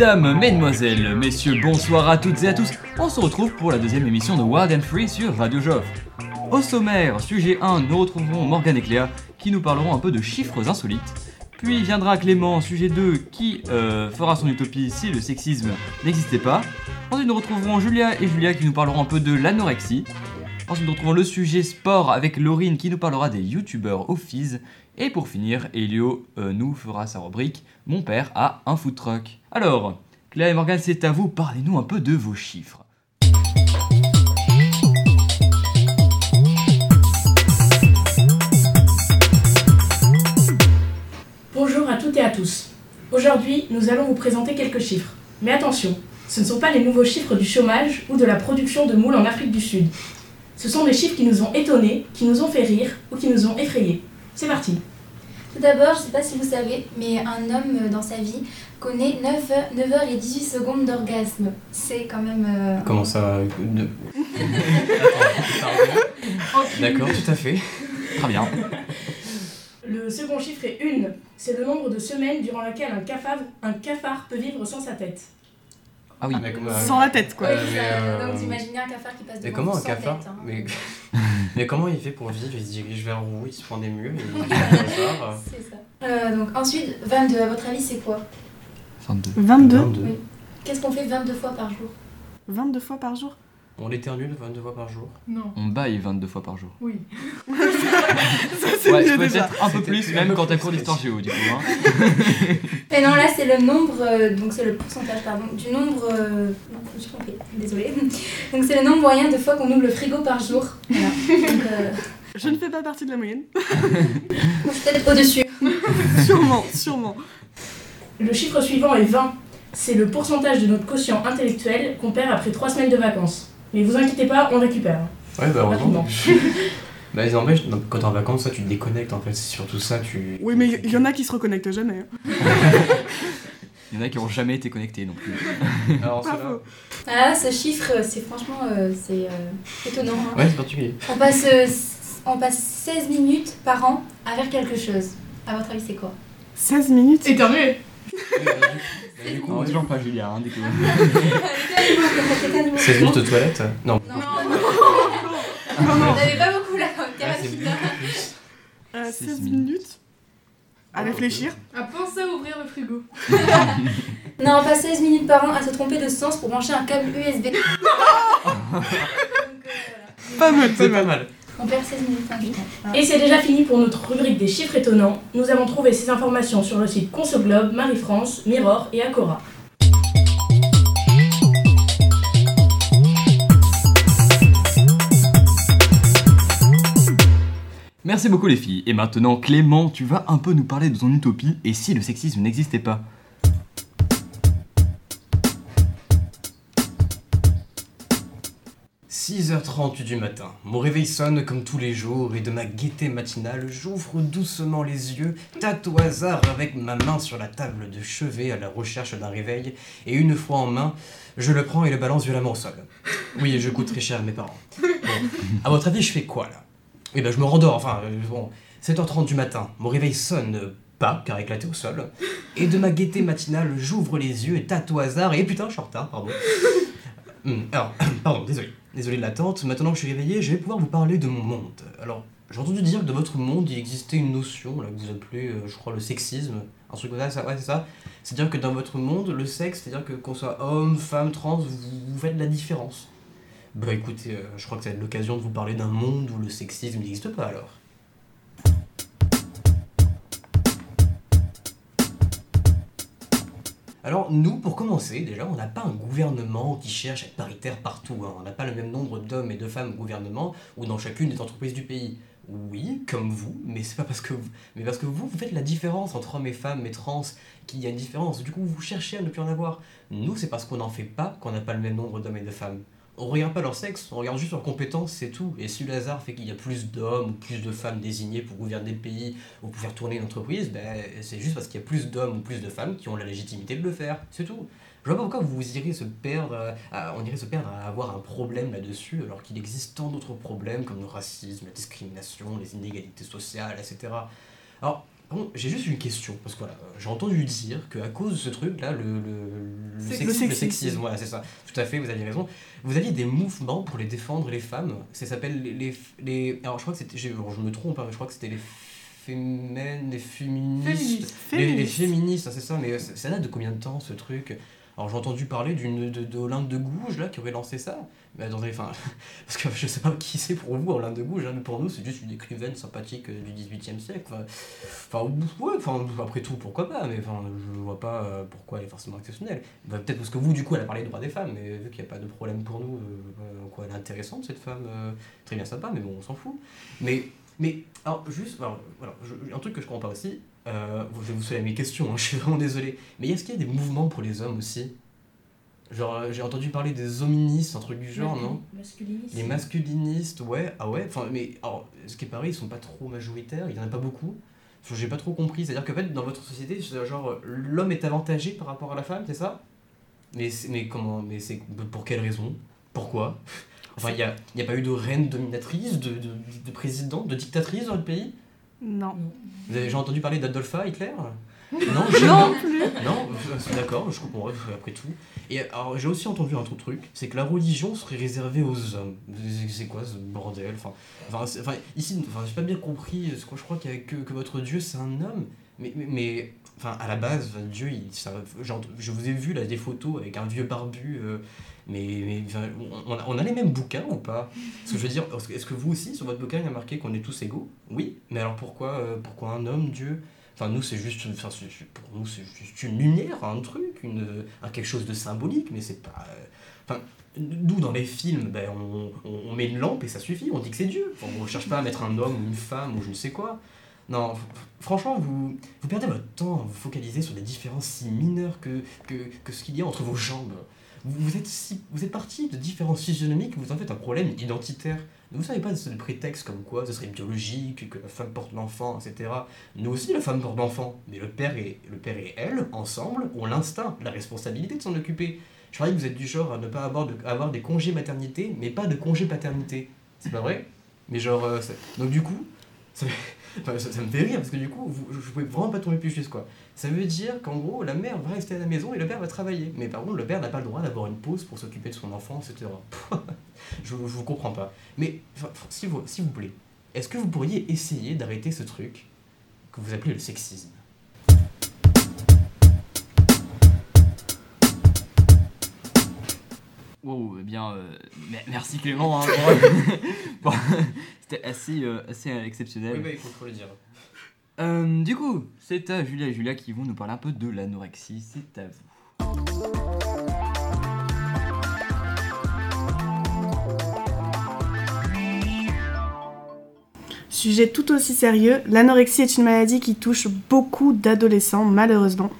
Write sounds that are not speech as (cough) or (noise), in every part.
Mesdames, Mesdemoiselles, Messieurs, bonsoir à toutes et à tous. On se retrouve pour la deuxième émission de Wild and Free sur Radio Joff. Au sommaire, sujet 1, nous retrouverons Morgane et Cléa qui nous parleront un peu de chiffres insolites. Puis viendra Clément, sujet 2, qui euh, fera son utopie si le sexisme n'existait pas. Ensuite, nous retrouverons Julia et Julia qui nous parleront un peu de l'anorexie. Ensuite, nous retrouvons le sujet sport avec Laurine qui nous parlera des youtubeurs Fizz. Et pour finir, Elio euh, nous fera sa rubrique Mon père a un food truck. Alors, Cléa et Morgane, c'est à vous, parlez-nous un peu de vos chiffres. Bonjour à toutes et à tous. Aujourd'hui, nous allons vous présenter quelques chiffres. Mais attention, ce ne sont pas les nouveaux chiffres du chômage ou de la production de moules en Afrique du Sud. Ce sont des chiffres qui nous ont étonnés, qui nous ont fait rire ou qui nous ont effrayés. C'est parti. Tout d'abord, je ne sais pas si vous savez, mais un homme euh, dans sa vie connaît 9, heures- 9 heures et 18 secondes d'orgasme. C'est quand même. euh, Comment ça ne- D'accord, tout à fait. Très bien. Le second chiffre est une. C'est le nombre de semaines durant laquelle un cafard, un cafard peut vivre sans sa tête. Ah oui. Mais comment- Sans la tête, quoi. Mais, euh, Donc t'imagines un cafard qui passe Mais devant comment vous un sans cafard tête, hein. mais... (laughs) mais comment il fait pour vivre? Il se dirige vers où? Il se prend des murs? (laughs) C'est ça. Euh, donc ensuite, 22, à votre avis, c'est quoi? 22. 22 Oui. Qu'est-ce qu'on fait 22 fois par jour? 22 fois par jour? On l'éternue 22 fois par jour. Non. On baille 22 fois par jour. Oui. (laughs) Ça, c'est Ouais, mieux déjà. peut-être un peu plus, même quand t'as cours d'histoire géo, du coup. Hein. (laughs) Et non, là, c'est le nombre, euh, donc c'est le pourcentage, pardon, du nombre. euh, non, je me suis trompée, désolée. (laughs) Donc c'est le nombre moyen de fois qu'on ouvre le frigo par jour. Voilà. Donc, euh, Je ne fais pas partie de la moyenne. peut-être au-dessus. sûrement, sûrement. Le chiffre suivant est 20. C'est le pourcentage de notre quotient intellectuel qu'on perd après 3 semaines de vacances. Mais vous inquiétez pas, on récupère. Ouais, bah heureusement. (laughs) Bah, ils empêchent, non, quand t'es en vacances, ça tu te déconnectes en fait, c'est surtout ça, tu. Oui, mais il y en a qui se reconnectent jamais. hein. (laughs) Il y en a qui ont jamais été connectés non plus. (laughs) Alors, Pas ceux-là- faux. Ah, ce chiffre, c'est franchement euh, c'est euh, étonnant. hein. Ouais, c'est particulier. On, passe, euh, on passe 16 minutes par an à faire quelque chose. À votre avis, c'est quoi? 16 minutes? Bah, du- bah, du coup, Non, toujours pas Julia, hein, du coup. 16 minutes de toilette Non. Non, Non, non. Vous pas beaucoup là. Ah, hein. plus. Euh, 16 16 minutes. minutes à réfléchir. À penser à ouvrir le frigo. (laughs) Non, on passe 16 minutes par an à se tromper de sens pour brancher un câble USB. (laughs) Donc, euh, voilà. Pas mal, pas C'est pas mal. Mal. On perd 16 minutes par jour. Voilà. Et c'est déjà fini pour notre rubrique des chiffres étonnants. Nous avons trouvé ces informations sur le site Consoglobe, Marie-France, Mirror et Acora. Merci beaucoup les filles. Et maintenant, Clément, tu vas un peu nous parler de ton utopie et si le sexisme n'existait pas. « 6h30 du matin, mon réveil sonne comme tous les jours et de ma gaieté matinale, j'ouvre doucement les yeux, tâte au hasard avec ma main sur la table de chevet à la recherche d'un réveil, et une fois en main, je le prends et le balance violemment au sol. Oui, je coûte très cher à mes parents. Bon, à votre avis, je fais quoi là? Oui, ben je me rendors, enfin, euh, bon, 7h30 du matin, mon réveil sonne pas, car éclaté au sol, et de ma gaieté matinale, j'ouvre les yeux et tâte au hasard, et putain, je suis en retard, pardon. Hum, Alors, (clears throat) pardon, désolé. Désolé de l'attente. Maintenant que je suis réveillé, je vais pouvoir vous parler de mon monde. Alors, j'ai entendu dire que dans votre monde, il existait une notion là, que vous appelez, euh, je crois, le sexisme. Un truc comme ça, ça ouais, c'est ça. C'est-à-dire que dans votre monde, le sexe, c'est-à-dire que qu'on soit homme, femme, trans, vous, vous faites la différence. Bah écoutez, euh, je crois que ça va être l'occasion de vous parler d'un monde où le sexisme n'existe pas alors. Alors nous, pour commencer, déjà, on n'a pas un gouvernement qui cherche à être paritaire partout. hein. On n'a pas le même nombre d'hommes et de femmes au gouvernement ou dans chacune des entreprises du pays. Oui, comme vous, mais c'est pas parce que vous, mais parce que vous, vous faites la différence entre hommes et femmes et trans, qu'il y a une différence. Du coup, vous cherchez à ne plus en avoir. Nous, c'est parce qu'on n'en fait pas qu'on n'a pas le même nombre d'hommes et de femmes. On regarde pas leur sexe, on regarde juste leurs compétences, c'est tout. Et si le hasard fait qu'il y a plus d'hommes ou plus de femmes désignés pour gouverner le pays ou pour faire tourner une entreprise, ben, c'est juste parce qu'il y a plus d'hommes ou plus de femmes qui ont la légitimité de le faire, c'est tout. Je vois pas pourquoi vous irez se perdre, euh, on irait se perdre à avoir un problème là-dessus, alors qu'il existe tant d'autres problèmes comme le racisme, la discrimination, les inégalités sociales, etc. Alors, Contre, j'ai juste une question, parce que voilà, j'ai entendu dire qu'à cause de ce truc-là, le, le, le, Sex- sexisme, le sexisme. sexisme, voilà, c'est ça, tout à fait, vous aviez raison. Vous aviez des mouvements pour les défendre, les femmes, ça s'appelle les, les, les- Alors, je crois que c'était. bon, Je me trompe, hein, je crois que c'était les fémènes, les féministes. Féministe. Les, les Féministe. féministes, hein, c'est ça, mais ça, ça date de combien de temps ce truc? Alors j'ai entendu parler d'une de, de de Gouges là qui aurait lancé ça. Mais attendez, enfin, (laughs) parce que je sais pas qui c'est pour vous, Olympe de Gouges, hein, mais pour nous c'est juste une écrivaine sympathique du 18 e siècle. Enfin, Enfin, ouais, enfin, après tout, pourquoi pas, mais enfin, je vois pas euh, pourquoi elle est forcément exceptionnelle. Bah, Peut-être parce que vous, du coup, elle a parlé des droits des femmes, mais vu qu'il n'y a pas de problème pour nous, euh, euh, quoi, elle est intéressante cette femme, euh, très bien sympa, mais bon, on s'en fout. Mais, mais, alors, juste, alors, voilà, je- un truc que je comprends pas aussi, euh, je vais vous souhaiter mes questions, hein, (laughs) je suis vraiment désolé, mais est-ce qu'il y a des mouvements pour les hommes aussi? Genre, euh, j'ai entendu parler des hoministes, un truc du genre, non? Masculiniste. les masculinistes, ouais, ah ouais, enfin, mais alors, ce qui est pareil, ils sont pas trop majoritaires, il y en a pas beaucoup. J'ai pas trop compris, c'est-à-dire qu'en fait, dans votre société, genre, l'homme est avantagé par rapport à la femme, c'est ça? Mais, mais comment, mais c'est pour quelle raison? Pourquoi? Enfin, il n'y a, a pas eu de reine dominatrice, de, de, de président, de dictatrice dans le pays? Non. Vous avez déjà entendu parler d'Adolpha Hitler? (laughs) Non, Non plus non, euh, d'accord, je comprends, ouais, après tout. Et alors, j'ai aussi entendu un autre truc, c'est que la religion serait réservée aux hommes. C'est- quoi ce bordel? Enfin, enfin, ici, enfin, j'ai pas bien compris, ce que je crois qu'il y a que, que votre Dieu c'est un homme, mais, mais, mais, enfin, à la base, Dieu, il, ça- genre, je vous ai vu là des photos avec un vieux barbu, euh, mais, mais on, a, on a les mêmes bouquins ou pas? Parce que je veux dire, est-ce que- vous aussi, sur votre bouquin, il y a marqué qu'on est tous égaux? Oui, mais alors pourquoi, euh, pourquoi un homme, Dieu? Enfin, nous, c'est juste, enfin, pour nous, c'est juste une lumière, un truc, une, un, quelque chose de symbolique, mais c'est pas. euh, Enfin, nous, dans les films, ben, on, on, met une lampe et ça suffit, on dit que c'est Dieu. On cherche pas à mettre un homme ou une femme ou je ne sais quoi. Non, franchement, vous, vous perdez votre temps à vous focaliser sur des différences si mineures que, que, que ce qu'il y a entre vos jambes. Vous, êtes, vous êtes parti de différences physionomiques, vous en faites un problème identitaire. Ne vous savez pas de prétexte comme quoi ce serait biologique, que la femme porte l'enfant, etc. Nous aussi, la femme porte l'enfant, mais le père, et, le père elle, ensemble, ont l'instinct, la responsabilité de s'en occuper. Je croyais que vous êtes du genre à ne pas avoir, de, avoir des congés maternité, mais pas de congés paternité. C'est pas vrai? Mais genre, euh, donc du coup, ça, (laughs) enfin, ça, me fait rire, parce que du coup, vous, je, pouvais vraiment pas tomber plus juste, quoi. Ça veut dire qu'en gros, la mère va rester à la maison et le père va travailler. Mais par contre, le père n'a pas le droit d'avoir une pause pour s'occuper de son enfant, etc. (laughs) je, vous comprends pas. Mais, s'il vous, vous plaît, est-ce que vous pourriez essayer d'arrêter ce truc que vous appelez le sexisme? Wow, eh bien, euh, mer- merci Clément. hein, pour- (laughs) C'était assez, euh, assez exceptionnel. il faut, le dire. Euh, du coup, c'est à Julia et Julia qui vont nous parler un peu de l'anorexie. C'est à vous. Sujet tout aussi sérieux, l'anorexie est une maladie qui touche beaucoup d'adolescents, malheureusement.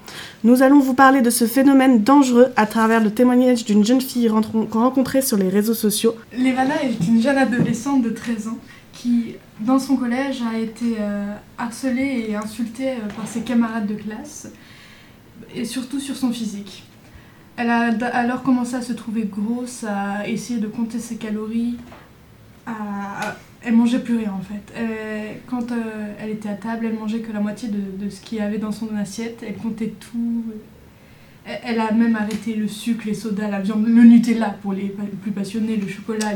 Nous allons vous parler de ce phénomène dangereux à travers le témoignage d'une jeune fille rencontrée sur les réseaux sociaux. Levana est une jeune adolescente de 13 ans qui, dans son collège, a été euh, harcelée et insultée euh, par ses camarades de classe, et surtout sur son physique. Elle a alors commencé à se trouver grosse, à essayer de compter ses calories, à... Elle mangeait plus rien en fait. Elle- quand euh, elle était à table, elle mangeait que la moitié de, ce qu'il y avait dans son assiette. Elle comptait tout. Elle, a même arrêté le sucre, les sodas, la viande, le Nutella pour les plus passionnés, le chocolat,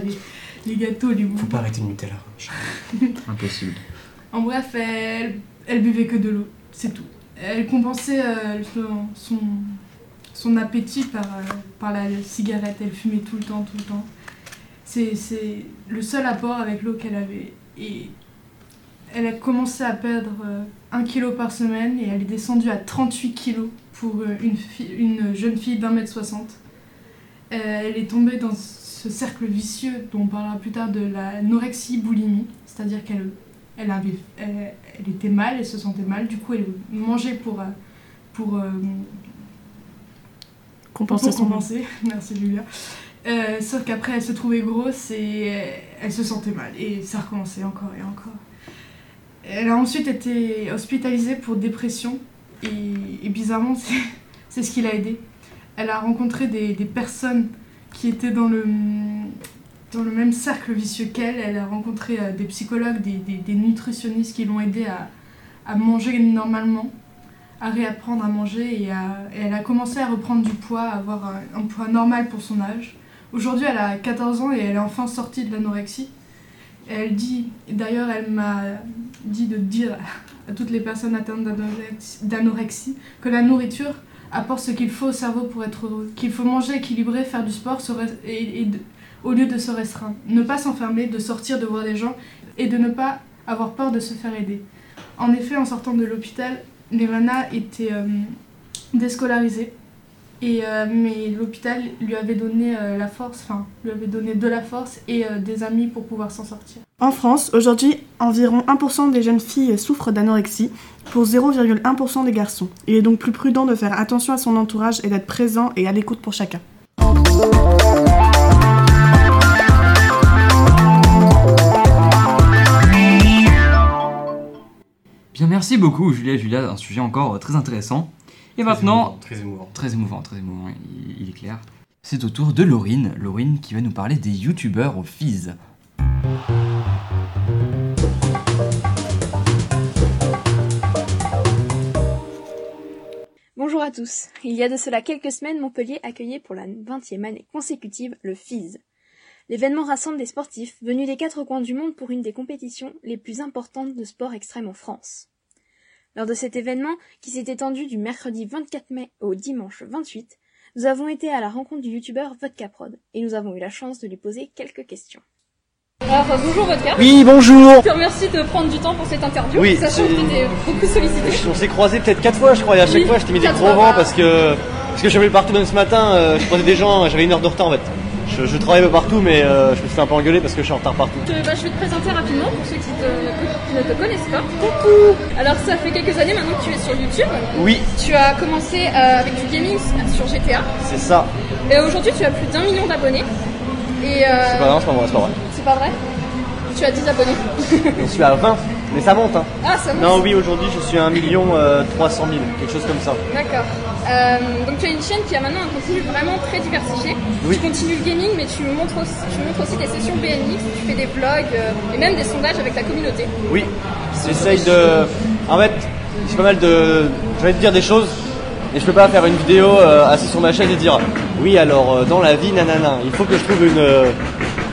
les gâteaux, les Faut bonbons. pas arrêter le Nutella. (laughs) Impossible. En bref, elle, elle buvait que de l'eau, c'est tout. Elle compensait euh, son, son, son appétit par, euh, par la cigarette. Elle fumait tout le temps, tout le temps. C'est c'est le seul apport avec l'eau qu'elle avait. Et elle a commencé à perdre 1 kg par semaine et elle est descendue à 38 kg pour euh, une, une jeune fille d'un mètre 60. Euh, elle est tombée dans ce cercle vicieux dont on parlera plus tard de la norexie-boulimie, c'est-à-dire qu'elle elle, avait, elle, elle était mal, elle se sentait mal, du coup elle mangeait pour, euh, pour, euh, Compenser pour son compenser. (laughs) Merci Julia. Euh, sauf qu'après elle se trouvait grosse et elle se sentait mal et ça recommençait encore et encore. Elle a ensuite été hospitalisée pour dépression et, et bizarrement (laughs) c'est- c'est ce qui l'a aidée. Elle a rencontré des, des personnes qui étaient dans le, dans le même cercle vicieux qu'elle. Elle a rencontré euh, des psychologues, des, des- nutritionnistes qui l'ont aidée à, à manger normalement, à réapprendre à manger et, à- elle a commencé à reprendre du poids, à avoir un, un poids normal pour son âge. Aujourd'hui, elle a 14 ans et elle est enfin sortie de l'anorexie. Elle dit, d'ailleurs, elle m'a dit de dire à toutes les personnes atteintes d'anorexie que la nourriture apporte ce qu'il faut au cerveau pour être heureux, qu'il faut manger équilibré, faire du sport et, au lieu de se restreindre, ne pas s'enfermer, de sortir, de voir des gens et de ne pas avoir peur de se faire aider. En effet, en sortant de l'hôpital, Levana était euh, déscolarisée. Et, euh, mais l'hôpital lui avait donné euh, la force, enfin, lui avait donné de la force et euh, des amis pour pouvoir s'en sortir. En France, aujourd'hui, environ 1% des jeunes filles souffrent d'anorexie pour 0,1% des garçons. Il est donc plus prudent de faire attention à son entourage et d'être présent et à l'écoute pour chacun. Bien, merci beaucoup, Julia et Julia, un sujet encore très intéressant. Et maintenant, Très émouvant. très émouvant, très émouvant, il, il est clair. C'est au tour de Laurine, Laurine qui va nous parler des youtubeurs au Fizz. Bonjour à tous. Il y a de cela quelques semaines, Montpellier accueillait pour la 20e année consécutive le FIS. L'événement rassemble des sportifs venus des quatre coins du monde pour une des compétitions les plus importantes de sport extrême en France. Lors de cet événement, qui s'est étendu du mercredi 24 mai au dimanche 28, nous avons été à la rencontre du youtubeur Vodka Prod et nous avons eu la chance de lui poser quelques questions. Alors euh, bonjour Vodka. Oui, bonjour Je te remercie de prendre du temps pour cette interview, Oui, sachant que étais beaucoup sollicité. On s'est croisés peut-être quatre fois, je crois, et à chaque Oui, fois, je t'ai mis des gros vents parce que parce que j'avais partout même ce matin, euh, je croisais des gens, j'avais une heure de retard en fait. Je, je travaille un peu partout, mais euh, je me suis fait un peu engueuler parce que je suis en retard partout. Je, bah, je vais te présenter rapidement pour ceux qui, te- qui ne te connaissent pas. Coucou Alors ça fait quelques années maintenant que tu es sur YouTube. Oui, Tu as commencé euh, avec du gaming sur GTA. c'est ça. Et aujourd'hui tu as plus d'un million d'abonnés. Et euh, C'est pas vrai, c'est pas vrai, c'est pas vrai. c'est pas vrai Tu as 10 abonnés. Je suis à 20, mais ça monte. Hein. ah ça monte. Non, oui, aujourd'hui, je suis à 1 million euh, 300 000, quelque chose comme ça. D'accord. Euh, donc tu as une chaîne qui a maintenant un contenu vraiment très diversifié. Oui. Tu continues le gaming, mais tu montres aussi, tu montres aussi des sessions BNX, tu fais des vlogs euh, et même des sondages avec la communauté. Oui, j'essaye de. En fait, j'ai pas mal de. Je vais te dire des choses, et je peux pas faire une vidéo euh, assis sur ma chaîne et dire oui, alors euh, dans la vie, nanana. Il faut que je trouve une, euh,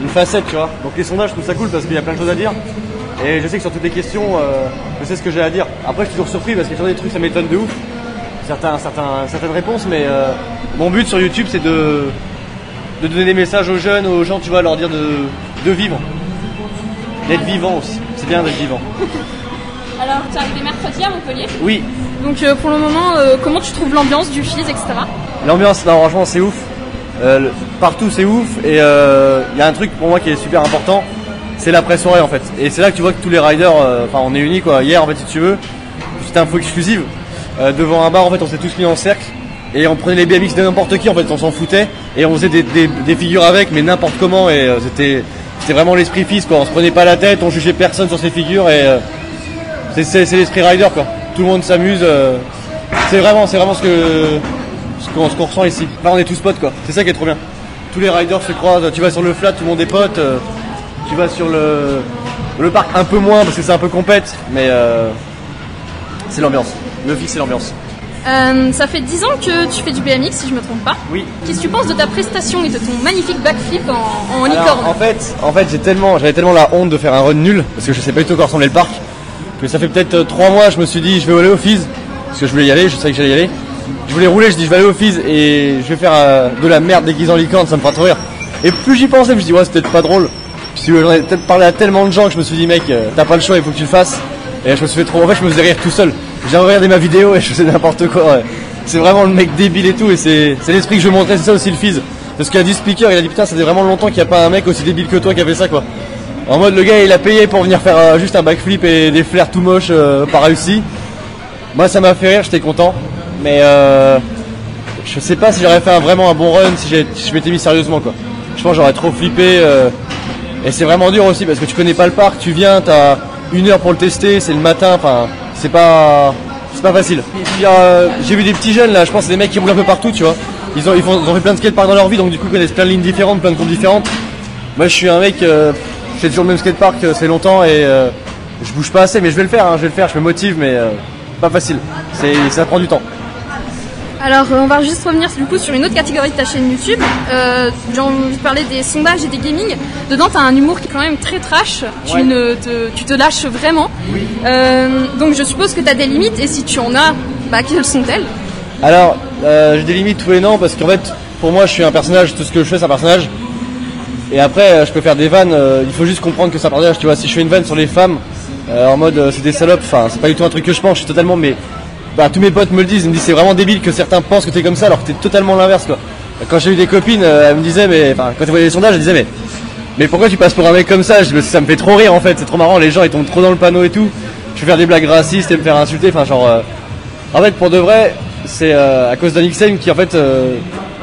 une facette, tu vois. Donc les sondages, je trouve ça cool parce qu'il y a plein de choses à dire. Et je sais que sur toutes les questions, euh, je sais ce que j'ai à dire. Après, je suis toujours surpris parce qu'il y a toujours des trucs, ça m'étonne de ouf. Certains, certains, certaines réponses, mais euh, mon but sur YouTube, c'est de, de donner des messages aux jeunes, aux gens, tu vois, leur dire de, de vivre. D'être vivant aussi. C'est bien d'être vivant. (laughs) Alors tu es arrivé mercredi à Montpellier? Oui, Donc euh, pour le moment, comment tu trouves l'ambiance du FIS, etc. L'ambiance, non, franchement, c'est ouf. Partout, c'est ouf. Et il y a un truc pour moi qui est super important, c'est l'après-soirée en fait. Et c'est là que tu vois que tous les riders, euh, enfin, on est unis quoi. Hier, en fait, si tu veux, c'était info exclusive. Euh, devant un bar, en fait, on s'est tous mis en cercle. Et on prenait les BMX de n'importe qui, en fait, on s'en foutait. Et on faisait des, figures avec, mais n'importe comment. Et euh, c'était vraiment l'esprit fils quoi. On se prenait pas la tête, on jugeait personne sur ces figures. Et c'est- l'esprit rider quoi. Tout le monde s'amuse. c'est vraiment, c'est vraiment ce que ce qu'on ce qu'on ressent ici. Là, on est tous potes quoi. C'est ça qui est trop bien. Tous les riders se croisent. Tu vas sur le flat, tout le monde est pote. Euh, tu vas sur le le parc un peu moins parce que c'est un peu compète, mais euh, c'est l'ambiance. Le fils, c'est l'ambiance. Euh, ça fait 10 ans que tu fais du BMX, si je me trompe pas. Oui. Qu'est-ce que tu penses de ta prestation et de ton magnifique backflip en, en Alors, licorne en fait, en fait, j'ai tellement, j'avais tellement la honte de faire un run nul parce que je sais pas du tout quoi ressemblait le parc. Que ça fait peut-être 3 mois, je me suis dit, je vais aller au Fizz parce que je voulais y aller, je savais que j'allais y aller. Je voulais rouler, je dis, je vais aller au Fizz et je vais faire euh, de la merde déguisée en licorne, ça me fera trop rire. Et plus j'y pensais, je me dit, ouais, c'est peut-être pas drôle. Euh, j'en ai parlé à tellement de gens que je me suis dit, mec, euh, t'as pas le choix, il faut que tu le fasses. Et je me suis fait trop, en fait, je me faisais rire tout seul. J'ai regardé ma vidéo et je faisais n'importe quoi. C'est vraiment le mec débile et tout, et c'est l'esprit que je montrer, c'est ça aussi le Fizz. Parce qu'il a dit speaker, il a dit putain, ça fait vraiment longtemps qu'il n'y a pas un mec aussi débile que toi qui a fait ça quoi. En mode le gars il a payé pour venir faire euh, juste un backflip et des flares tout moches euh, pas réussi. Moi ça m'a fait rire, j'étais content. Mais euh, je sais pas si j'aurais fait un- vraiment un bon run si, si je m'étais mis sérieusement quoi. Je pense j'aurais trop flippé. Et c'est vraiment dur aussi parce que tu connais pas le parc, tu viens, t'as une heure pour le tester, c'est le matin, enfin c'est pas c'est pas facile. J'ai vu des petits jeunes là, je pense c'est des mecs qui roulent un peu partout, tu vois. Ils ont, ils, ont fait plein de skateparks dans leur vie, donc du coup ils connaissent plein de lignes différentes, plein de comptes différentes. Moi je suis un mec, euh, j'ai toujours le même skatepark, euh, c'est longtemps et, euh, je bouge pas assez, mais je vais le faire, hein, je vais le faire, je me motive, mais euh, pas facile. C'est, ça prend du temps. Alors, euh, on va juste revenir du coup sur une autre catégorie de ta chaîne YouTube. Euh, J'ai envie de parler des sondages et des gaming. Dedans, tu as un humour qui est quand même très trash. Tu, Ouais. ne te, tu te lâches vraiment. Euh, donc, je suppose que tu as des limites. Et si tu en as, bah, quelles sont-elles Alors, euh, j'ai des limites tous les noms parce qu'en fait, pour moi, je suis un personnage, tout ce que je fais, c'est un personnage. Et après, euh, je peux faire des vannes, euh, il faut juste comprendre que c'est un personnage, tu vois. Si je fais une vanne sur les femmes, euh, en mode euh, c'est des salopes, enfin, c'est pas du tout un truc que je pense, je suis totalement, mais. Bah, tous mes potes me le disent, ils me disent c'est vraiment débile que certains pensent que t'es comme ça alors que t'es totalement l'inverse, quoi. Quand j'ai eu des copines, euh, elles me disaient, mais. Enfin, quand elles voyaient les sondages, elles disaient, mais. Pourquoi tu passes pour un mec comme ça? Ça me fait trop rire en fait, c'est trop marrant, les gens ils tombent trop dans le panneau et tout. Je vais faire des blagues racistes et me faire insulter, enfin, genre. euh, en fait, pour de vrai, c'est euh, à cause d'un XM qui en fait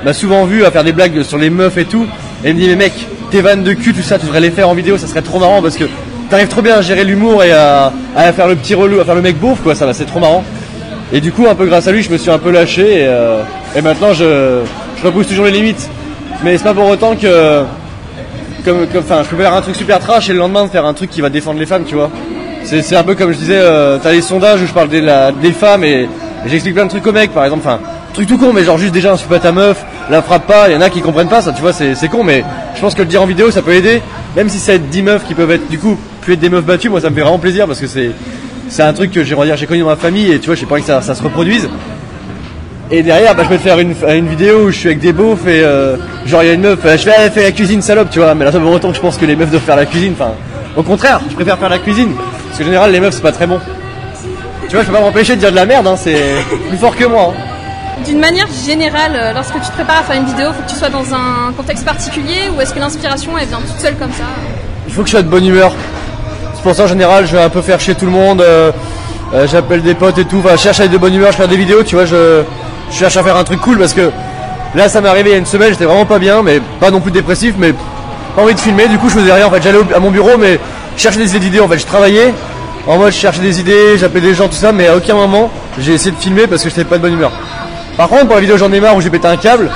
m'a souvent vu à faire des blagues sur les meufs et tout. Et me dit, mais mec, tes vannes de cul, tout ça, tu devrais les faire en vidéo, ça serait trop marrant parce que t'arrives trop bien à gérer l'humour et à, faire le petit relou, à faire le mec beauf, quoi, ça va, c'est trop marrant. Et du coup, un peu grâce à lui, je me suis un peu lâché et, euh, maintenant je, repousse toujours les limites. Mais c'est pas pour autant que. Comme, enfin, je peux faire un truc super trash et le lendemain de faire un truc qui va défendre les femmes, tu vois. C'est un peu comme je disais, euh, t'as les sondages où je parle des, femmes et, j'explique plein de trucs aux mecs, par exemple. Enfin, truc tout con, mais genre juste déjà insulte pas ta meuf, la frappe pas. Il y en a qui comprennent pas ça, tu vois, c'est c'est con, mais je pense que le dire en vidéo ça peut aider. Même si ça aide 10 meufs qui peuvent être du coup plus être des meufs battues, moi ça me fait vraiment plaisir parce que c'est c'est un truc que j'ai j'ai connu dans ma famille et tu vois, j'ai pas envie que ça, ça se reproduise. Et derrière, bah, je vais te faire une, une vidéo où je suis avec des beaufs et euh, genre il y a une meuf, euh, je fais, elle fait la cuisine salope, tu vois, mais là ça vaut autant que je pense que les meufs doivent faire la cuisine. Enfin, au contraire, je préfère faire la cuisine parce qu'en général les meufs c'est pas très bon. Tu vois, je peux pas m'empêcher de dire de la merde, hein, c'est (laughs) plus fort que moi. hein. D'une manière générale, euh, lorsque tu te prépares à faire une vidéo, faut que tu sois dans un contexte particulier ou est-ce que l'inspiration elle vient toute seule comme ça? Il faut que je sois de bonne humeur. C'est pour ça en général, je vais un peu faire chier tout le monde. euh, euh, J'appelle des potes et tout. Enfin, je cherche à être de bonne humeur, je fais des vidéos, tu vois. Je, cherche à faire un truc cool parce que là, ça m'est arrivé il y a une semaine. J'étais vraiment pas bien, mais pas non plus dépressif, mais pas envie de filmer. Du coup, je faisais rien. En fait, j'allais à mon bureau, mais je cherchais des idées. En fait, je travaillais. En mode, je cherchais des idées, j'appelais des gens, tout ça, mais à aucun moment j'ai essayé de filmer parce que j'étais pas de bonne humeur. Par contre, pour la vidéo J'en ai marre où j'ai pété un câble,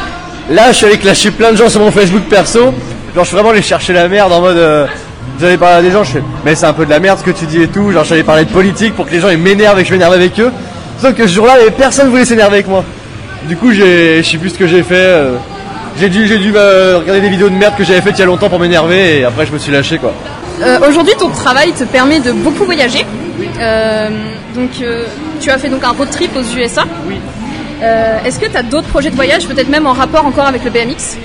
là je suis allé clasher plein de gens sur mon Facebook perso. Genre, je suis vraiment allé chercher la merde en mode. Euh, J'allais parler à des gens, je fais, mais c'est un peu de la merde ce que tu dis et tout. Genre, j'allais parler de politique pour que les gens ils m'énervent et que je m'énerve avec eux. Sauf que ce jour-là, personne voulait s'énerver avec moi. Du coup, je sais plus ce que j'ai fait. euh, j'ai dû, j'ai dû euh, regarder des vidéos de merde que j'avais faites il y a longtemps pour m'énerver et après je me suis lâché quoi. Euh, Aujourd'hui, ton travail te permet de beaucoup voyager. Donc, tu as fait donc un road trip aux USA. Oui. Est-ce que tu as d'autres projets de voyage, peut-être même en rapport encore avec le BMX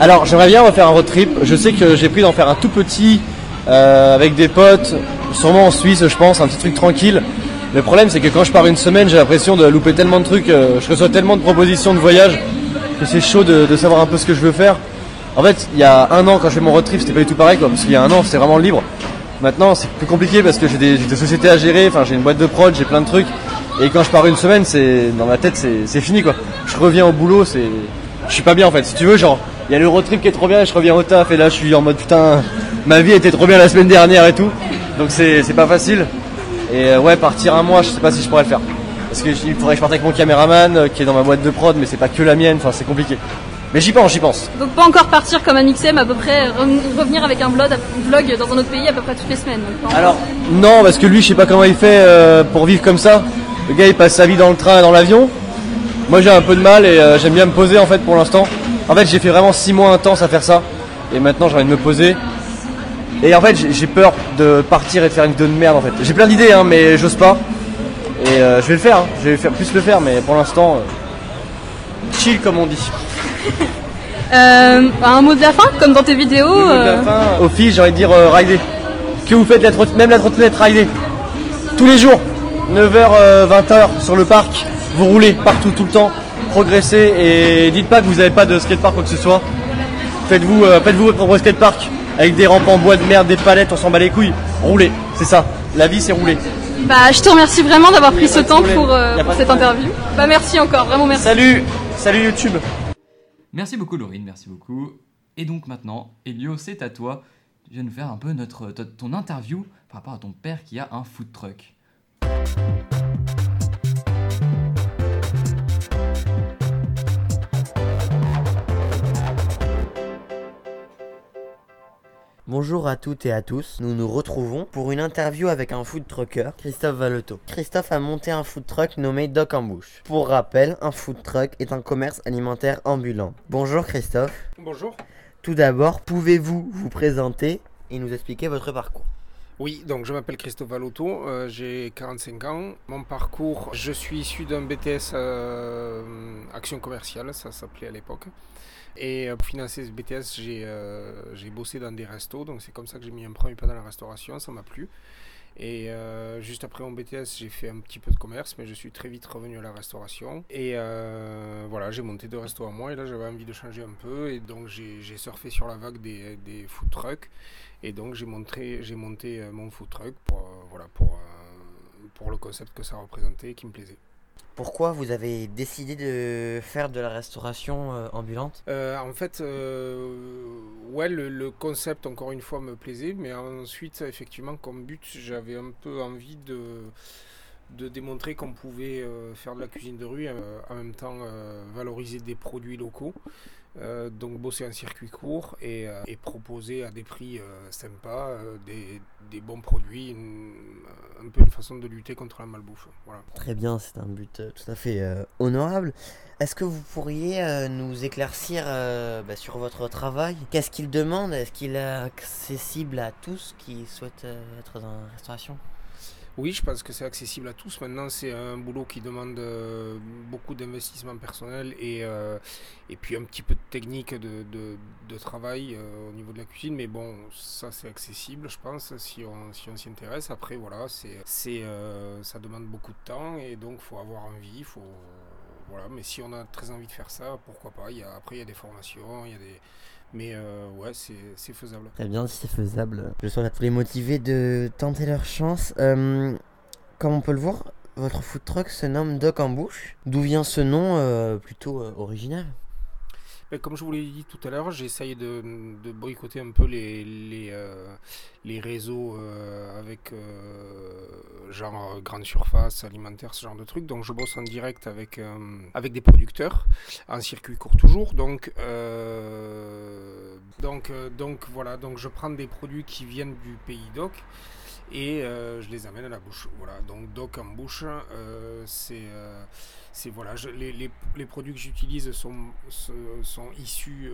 Alors j'aimerais bien refaire un road trip. Je sais que j'ai pris d'en faire un tout petit euh, avec des potes, sûrement en Suisse je pense, un petit truc tranquille. Le problème c'est que quand je pars une semaine j'ai l'impression de louper tellement de trucs, euh, je reçois tellement de propositions de voyage que c'est chaud de, savoir un peu ce que je veux faire. En fait il y a un an quand je fais mon road trip c'était pas du tout pareil quoi, parce qu'il y a un an c'était vraiment libre. Maintenant c'est plus compliqué parce que j'ai des, des sociétés à gérer, enfin j'ai une boîte de prod, j'ai plein de trucs. Et quand je pars une semaine, c'est dans ma tête, c'est fini quoi. Je reviens au boulot, c'est, je suis pas bien en fait. Si tu veux, genre, il y a le road trip qui est trop bien, et je reviens au taf et là je suis en mode putain, ma vie était trop bien la semaine dernière et tout. Donc c'est pas facile. Et euh, ouais, partir un mois, je sais pas si je pourrais le faire. Parce qu'il faudrait que je parte avec mon caméraman euh, qui est dans ma boîte de prod, mais c'est pas que la mienne, enfin c'est compliqué. Mais j'y pense, j'y pense. Donc, pas encore partir comme un XM, à peu près re- revenir avec un vlog, un vlog dans un autre pays à peu près toutes les semaines. donc encore. Alors, non, parce que lui, je sais pas comment il fait euh, pour vivre comme ça. Le gars, il passe sa vie dans le train et dans l'avion. Moi, j'ai un peu de mal et euh, j'aime bien me poser en fait pour l'instant. En fait, j'ai fait vraiment 6 mois intenses à faire ça. Et maintenant, j'ai envie de me poser. Et en fait, j'ai- peur de partir et de faire une vidéo de merde en fait. J'ai plein d'idées, hein, mais j'ose pas. Et euh, je vais le faire, hein. je vais faire plus le faire, mais pour l'instant, euh, chill comme on dit. (laughs) Euh, un mot de la fin, comme dans tes vidéos. Mot de la fin, aux filles, j'ai envie de dire rider. Que vous faites la même la trottinette rider. Tous les jours, 9h, 20h sur le parc, vous roulez partout, tout le temps, progressez et dites pas que vous n'avez pas de skatepark quoi que ce soit. Faites-vous faites-vous votre propre skatepark avec des rampes en bois de merde, des palettes, on s'en bat les couilles. Roulez, c'est ça. La vie c'est rouler. Bah, je te remercie vraiment d'avoir pris ce temps pour, euh, pour cette problème. interview. Bah, merci encore, vraiment merci. Salut Salut YouTube Merci beaucoup Laurine, merci beaucoup. Et donc maintenant, Elio, c'est à toi. Tu viens nous faire un peu notre, ton- ton interview par rapport à ton père qui a un food truck. Bonjour à toutes et à tous. Nous nous retrouvons pour une interview avec un food trucker, Christophe Valoto. Christophe a monté un food truck nommé Doc en Bouche. Pour rappel, un food truck est un commerce alimentaire ambulant. Bonjour Christophe. Bonjour. Tout d'abord, pouvez-vous vous présenter et nous expliquer votre parcours? Oui, donc je m'appelle Christophe Valoto, euh, j'ai 45 ans. Mon parcours, je suis issu d'un BTS euh, Action commerciale, ça s'appelait à l'époque. Et euh, pour financer ce BTS, j'ai euh, bossé dans des restos, donc c'est comme ça que j'ai mis un premier pas dans la restauration, ça m'a plu. Et euh, juste après mon BTS, j'ai fait un petit peu de commerce, mais je suis très vite revenu à la restauration. Et euh, voilà, j'ai monté deux restos à moi, et là j'avais envie de changer un peu, et donc j'ai surfé sur la vague des, des food trucks. Et donc j'ai monté, monté mon food truck pour, voilà, pour, pour le concept que ça représentait et qui me plaisait. Pourquoi vous avez décidé de faire de la restauration euh, ambulante? Euh, en fait, euh, ouais, le, le concept, encore une fois, me plaisait, mais ensuite, effectivement, comme but, j'avais un peu envie de, de démontrer qu'on pouvait faire de la cuisine de rue, en même temps valoriser des produits locaux. Euh, donc bosser un circuit court et, euh, et proposer à des prix euh, sympas des, bons produits, un peu une façon de lutter contre la malbouffe. Très bien, c'est un but tout à fait honorable. Est-ce que vous pourriez nous éclaircir bah, sur votre travail? Qu'est-ce qu'il demande? Est-ce qu'il est accessible à tous qui souhaitent être dans la restauration? Oui, je pense que c'est accessible à tous. Maintenant, c'est un boulot qui demande euh, beaucoup d'investissement personnel et, euh, et puis un petit peu de technique de, de, travail euh, au niveau de la cuisine. Mais bon, ça c'est accessible, je pense, si on si on s'y intéresse. Après, voilà, c'est c'est ça demande beaucoup de temps et donc faut avoir envie, faut voilà. Mais si on a très envie de faire ça, pourquoi pas. Y a, après, il y a des formations, il y a des mais euh, ouais, c'est faisable. Très bien, si c'est faisable. Je souhaite à tous les motivés de tenter leur chance. Euh, comme on peut le voir, votre food truck se nomme Doc en Bouche. D'où vient ce nom euh, plutôt original? Ben, comme je vous l'ai dit tout à l'heure, j'essaye de, de boycotter un peu les, les, euh, les réseaux euh, avec euh, genre grande surface, alimentaire, ce genre de trucs. Donc je bosse en direct avec, avec des producteurs, en circuit court toujours. Donc, donc, euh, donc voilà, donc je prends des produits qui viennent du pays d'Oc et euh, je les amène à la bouche. Voilà, donc Doc en bouche, euh, c'est voilà, les, les- produits que j'utilise sont, sont issus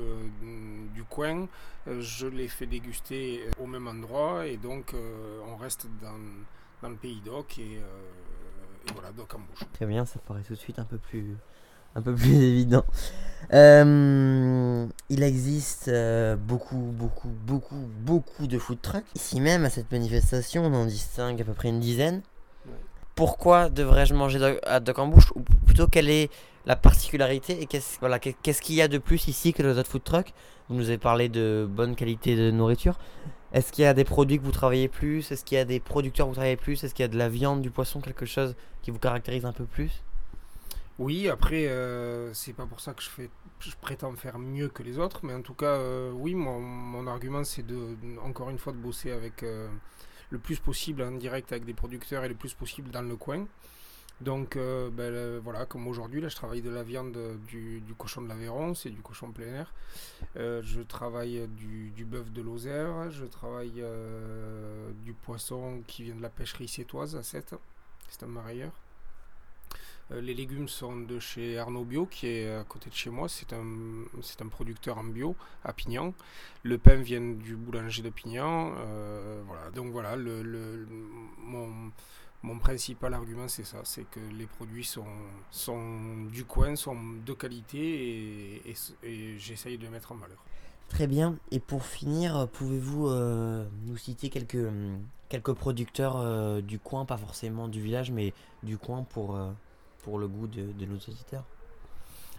du coin. Je les fais déguster au même endroit et donc on reste dans, dans le pays d'Oc et, et voilà, Doc en bouche. Très bien, ça paraît tout de suite un peu plus, un peu plus (laughs) évident. Euh, il existe euh, beaucoup, beaucoup, beaucoup, beaucoup de food trucks. Ici même, à cette manifestation, on en distingue à peu près une dizaine. Ouais. Pourquoi devrais-je manger do- à Doc en bouche? Ou plutôt, quelle est la particularité et qu'est-ce voilà, qu'est-ce qu'il y a de plus ici que dans les autres food trucks? Vous nous avez parlé de bonne qualité de nourriture. Est-ce qu'il y a des produits que vous travaillez plus? Est-ce qu'il y a des producteurs que vous travaillez plus? Est-ce qu'il y a de la viande, du poisson, quelque chose qui vous caractérise un peu plus? Oui, après, euh, c'est pas pour ça que je prétends faire mieux que les autres, mais en tout cas, euh, oui, mon, argument, c'est de, encore une fois, de bosser avec euh, le plus possible en direct avec des producteurs et le plus possible dans le coin. Donc, ben, voilà, comme aujourd'hui, là, je travaille de la viande du, cochon de l'Aveyron, c'est du cochon plein air. Je travaille du, bœuf de Lozère, je travaille du poisson qui vient de la pêcherie sétoise à Sète, c'est un marailleur. Euh, les légumes sont de chez Arnaud Bio, qui est à côté de chez moi. C'est un, un producteur en bio à Pignan. Le pain vient du boulanger de Pignan. euh, voilà. Donc voilà, le, le- mon, mon principal argument, c'est ça. C'est que les produits sont, sont du coin, sont de qualité et, j'essaye de les mettre en valeur. Très bien. Et pour finir, pouvez-vous euh, nous citer quelques, quelques producteurs du coin, pas forcément du village, mais du coin pour, pour le goût de, nos auditeurs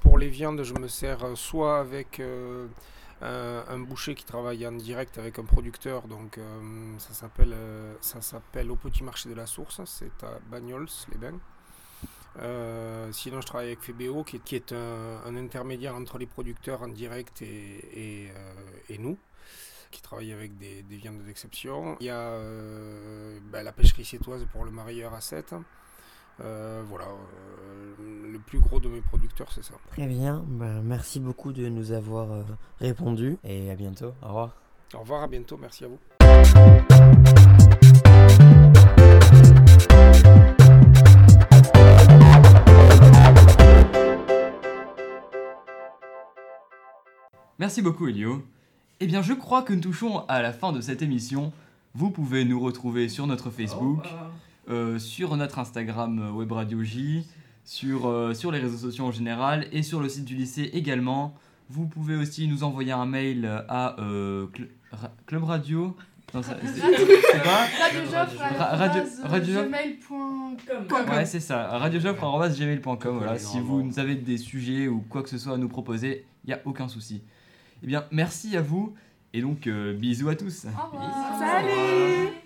Pour les viandes, je me sers soit avec euh, un, boucher qui travaille en direct avec un producteur, donc euh, ça s'appelle euh, ça s'appelle au petit marché de la source, c'est à Bagnols les Bains. Sinon, je travaille avec Febeo, qui est, qui est un, intermédiaire entre les producteurs en direct et, et, nous, qui travaille avec des, des viandes d'exception. Il y a ben, la pêcherie sétoise pour le marailleur à 7. Euh, voilà, euh, le plus gros de mes producteurs, c'est ça. Très bien. Ben, merci beaucoup de nous avoir euh, répondu et à bientôt. Au revoir. Au revoir, à bientôt, merci à vous. Merci beaucoup Elio. Eh bien je crois que nous touchons à la fin de cette émission. Vous pouvez nous retrouver sur notre Facebook, euh, sur notre Instagram euh, Web Radio J, sur, euh, sur les réseaux sociaux en général et sur le site du lycée également. Vous pouvez aussi nous envoyer un mail à euh, Cl- Ra- Club Radio. Non, ça-. Ouais, c'est ça. radiojoffre.gmail.com. Voilà, si vous avez des sujets ou quoi que ce soit à nous proposer, il n'y a aucun souci. Eh bien, merci à vous et donc euh, bisous à tous. Salut Thank you.